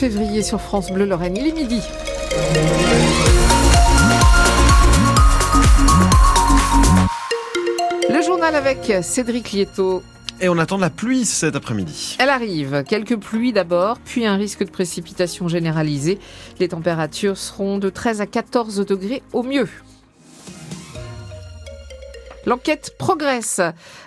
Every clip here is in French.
Février sur France Bleu Lorraine, il est midi. Le journal avec Cédric Lieto. Et on attend la pluie cet après-midi. Elle arrive. Quelques pluies d'abord, puis un risque de précipitation généralisée. Les températures seront de 13 à 14 degrés au mieux. L'enquête progresse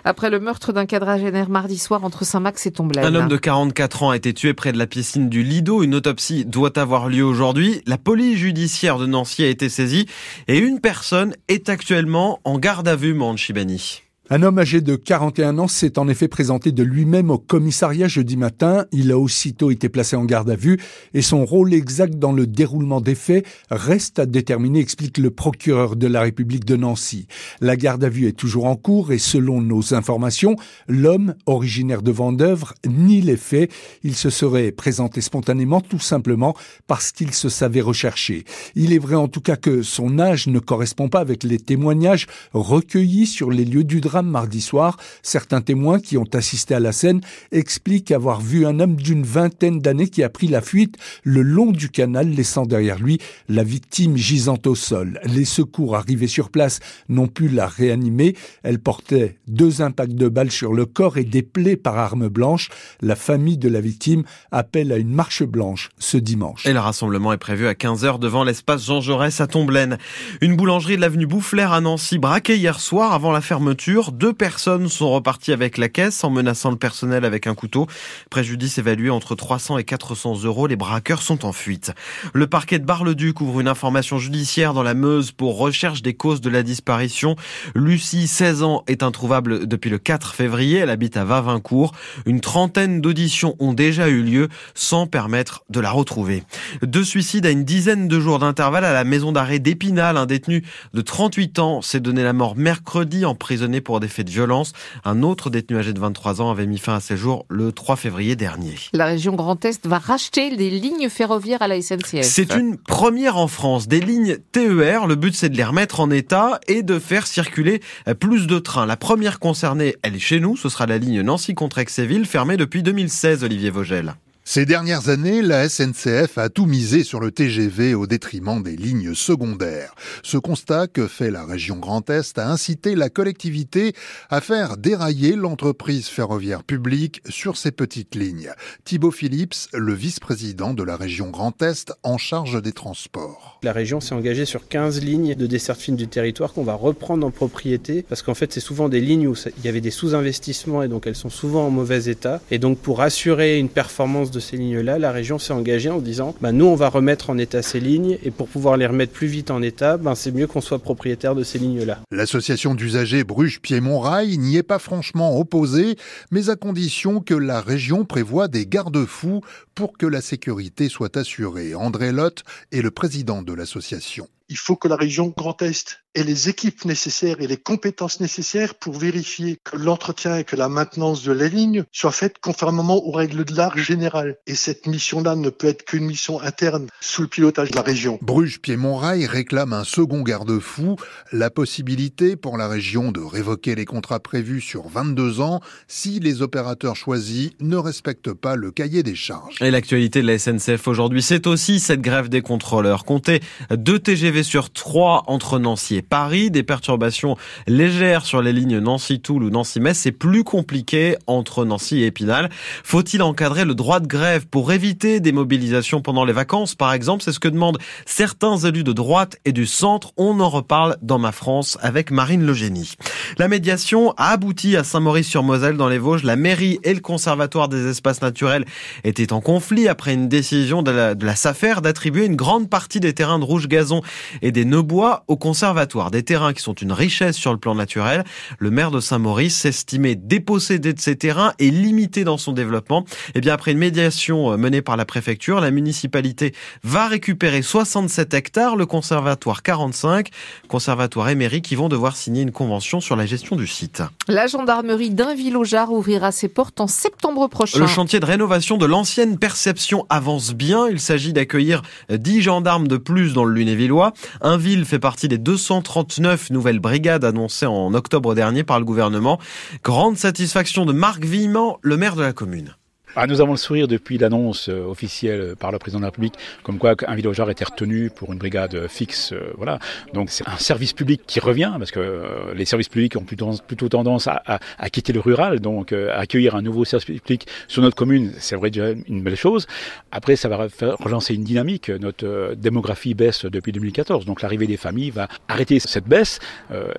après le meurtre d'un quadragénaire mardi soir entre Saint-Max et Tomblaine. Un homme de 44 ans a été tué près de la piscine du Lido. Une autopsie doit avoir lieu aujourd'hui. La police judiciaire de Nancy a été saisie et une personne est actuellement en garde à vue, Manchibani. Un homme âgé de 41 ans s'est en effet présenté de lui-même au commissariat jeudi matin. Il a aussitôt été placé en garde à vue et son rôle exact dans le déroulement des faits reste à déterminer, explique le procureur de la République de Nancy. La garde à vue est toujours en cours et selon nos informations, l'homme, originaire de Vendœuvre, nie les faits. Il se serait présenté spontanément tout simplement parce qu'il se savait recherché. Il est vrai en tout cas que son âge ne correspond pas avec les témoignages recueillis sur les lieux du drame mardi soir. Certains témoins qui ont assisté à la scène expliquent avoir vu un homme d'une vingtaine d'années qui a pris la fuite le long du canal, laissant derrière lui la victime gisante au sol. Les secours arrivés sur place n'ont pu la réanimer. Elle portait deux impacts de balles sur le corps et des plaies par arme blanche. La famille de la victime appelle à une marche blanche ce dimanche. Et le rassemblement est prévu à 15h devant l'espace Jean Jaurès à Tomblaine. Une boulangerie de l'avenue Boufflers à Nancy braquée hier soir avant la fermeture. Deux personnes sont reparties avec la caisse en menaçant le personnel avec un couteau. Préjudice évalué entre 300 et 400 euros. Les braqueurs sont en fuite. Le parquet de Bar-le-Duc ouvre une information judiciaire dans la Meuse pour recherche des causes de la disparition. Lucie, 16 ans, est introuvable depuis le 4 février. Elle habite à Vavincourt. Une trentaine d'auditions ont déjà eu lieu sans permettre de la retrouver. Deux suicides à une dizaine de jours d'intervalle à la maison d'arrêt d'Épinal. Un détenu de 38 ans s'est donné la mort mercredi emprisonné pour des faits de violence. Un autre détenu âgé de 23 ans avait mis fin à ses jours le 3 février dernier. La région Grand Est va racheter des lignes ferroviaires à la SNCF. C'est une première en France, des lignes TER. Le but, c'est de les remettre en état et de faire circuler plus de trains. La première concernée, elle est chez nous. Ce sera la ligne Nancy-Contrexéville, fermée depuis 2016, Olivier Vogel. Ces dernières années, la SNCF a tout misé sur le TGV au détriment des lignes secondaires. Ce constat que fait la région Grand Est a incité la collectivité à faire dérailler l'entreprise ferroviaire publique sur ces petites lignes. Thibaut Phillips, le vice-président de la région Grand Est en charge des transports. La région s'est engagée sur 15 lignes de desserte fine du territoire qu'on va reprendre en propriété parce qu'en fait c'est souvent des lignes où il y avait des sous-investissements et donc elles sont souvent en mauvais état. Et donc pour assurer une performance de ces lignes-là, la région s'est engagée en disant bah, nous, on va remettre en état ces lignes et pour pouvoir les remettre plus vite en état, bah, c'est mieux qu'on soit propriétaire de ces lignes-là. L'association d'usagers Bruges-Piémont-Rail n'y est pas franchement opposée, mais à condition que la région prévoie des garde-fous pour que la sécurité soit assurée. André Lotte est le président de l'association. Il faut que la région Grand Est ait les équipes nécessaires et les compétences nécessaires pour vérifier que l'entretien et que la maintenance de la ligne soient faites conformément aux règles de l'art général. Et cette mission-là ne peut être qu'une mission interne sous le pilotage de la région. Bruges-Piémont-Rail réclame un second garde-fou, la possibilité pour la région de révoquer les contrats prévus sur 22 ans si les opérateurs choisis ne respectent pas le cahier des charges. Et l'actualité de la SNCF aujourd'hui, c'est aussi cette grève des contrôleurs. Comptez deux TGV sur 3 entre Nancy et Paris, des perturbations légères sur les lignes Nancy-Toul ou Nancy-Metz, c'est plus compliqué entre Nancy et Épinal. Faut-il encadrer le droit de grève pour éviter des mobilisations pendant les vacances, par exemple? C'est ce que demandent certains élus de droite et du centre. On en reparle dans Ma France avec Marine Legénie. La médiation a abouti à Saint-Maurice-sur-Moselle dans les Vosges. La mairie et le conservatoire des espaces naturels étaient en conflit après une décision de la, de la SAFER d'attribuer une grande partie des terrains de rouge gazon et des Neubois au conservatoire. Des terrains qui sont une richesse sur le plan naturel. Le maire de Saint-Maurice s'estimait dépossédé de ces terrains et limité dans son développement. Et bien après une médiation euh, menée par la préfecture, la municipalité va récupérer 67 hectares, le conservatoire 45, conservatoire et mairie qui vont devoir signer une convention sur la gestion du site. La gendarmerie d'Inville-au-Jard ouvrira ses portes en septembre prochain. Le chantier de rénovation de l'ancienne perception avance bien. Il s'agit d'accueillir 10 gendarmes de plus dans le Lunévillois. Inville fait partie des 239 nouvelles brigades annoncées en octobre dernier par le gouvernement. Grande satisfaction de Marc Villeman, le maire de la commune. Ah, Nous avons le sourire depuis l'annonce euh, officielle par le président de la République, comme quoi un villageur était retenu pour une brigade fixe. Euh, voilà. Donc c'est un service public qui revient, parce que euh, les services publics ont plutôt, tendance à, quitter le rural, donc accueillir un nouveau service public sur notre commune, c'est vrai déjà une belle chose. Après, ça va relancer une dynamique. Notre démographie baisse depuis 2014, donc l'arrivée des familles va arrêter cette baisse.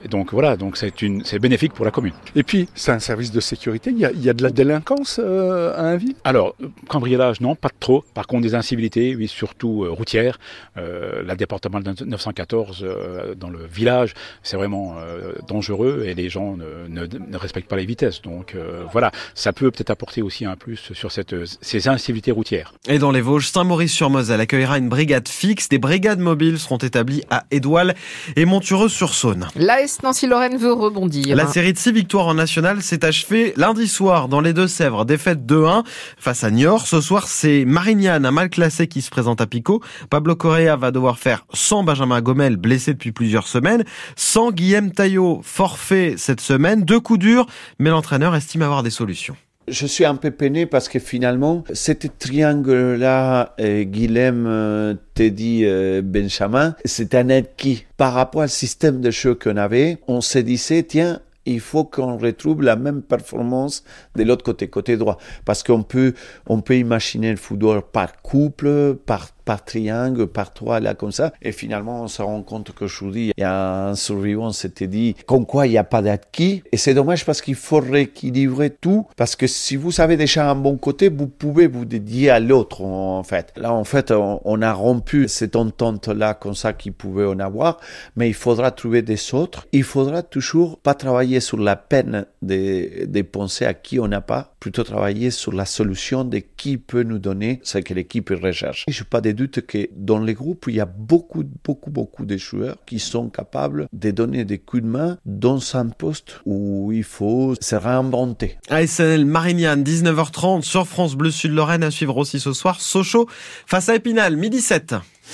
donc voilà, donc c'est bénéfique pour la commune. Et puis, c'est un service de sécurité. Il y a, de la délinquance à Alors, cambriolage, non, pas trop. Par contre, des incivilités, oui, surtout euh, routières. Euh, la département 914 euh, dans le village, c'est vraiment euh, dangereux et les gens ne, ne, ne, respectent pas les vitesses. Donc euh, voilà, ça peut peut-être apporter aussi un plus sur cette, ces incivilités routières. Et dans les Vosges, Saint-Maurice-sur-Moselle accueillera une brigade fixe. Des brigades mobiles seront établies à Édoual et Montureux-sur-Saône. L'AS Nancy-Lorraine veut rebondir. La série de six victoires en national s'est achevée lundi soir dans les Deux-Sèvres. Défaite 2-1 face à Niort. Ce soir, c'est Marignane, un mal classé, qui se présente à Pico. Pablo Correa va devoir faire sans Benjamin Gomel, blessé depuis plusieurs semaines, sans Guillaume Taillot, forfait cette semaine. Deux coups durs, mais l'entraîneur estime avoir des solutions. Je suis un peu peiné parce que finalement, cet triangle-là, euh, Guilhem, euh, Teddy, euh, Benjamin, c'est un qui, par rapport au système de jeu qu'on avait, on se disait, tiens, il faut qu'on retrouve la même performance de l'autre côté, côté droit. Parce qu'on peut, on peut imaginer le football par couple, par par triangle, par trois, là, comme ça. Et finalement, on se rend compte qu'aujourd'hui, il y a un survivant s'était dit, comme quoi il n'y a pas d'acquis. Et c'est dommage parce qu'il faut rééquilibrer tout. Parce que si vous avez déjà un bon côté, vous pouvez vous dédier à l'autre, en fait. Là, en fait, on, a rompu cette entente-là, comme ça, qu'il pouvait en avoir. Mais il faudra trouver des autres. Il faudra toujours pas travailler sur la peine de, de penser à qui on n'a pas, plutôt travailler sur la solution de qui peut nous donner ce que l'équipe recherche. Je n'ai pas de doute que dans les groupes, il y a beaucoup, beaucoup, beaucoup de joueurs qui sont capables de donner des coups de main dans un poste où il faut se réinventer. ASNL Marignane, 19h30 sur France Bleu Sud Lorraine à suivre aussi ce soir. Sochaux face à Épinal, midi 7.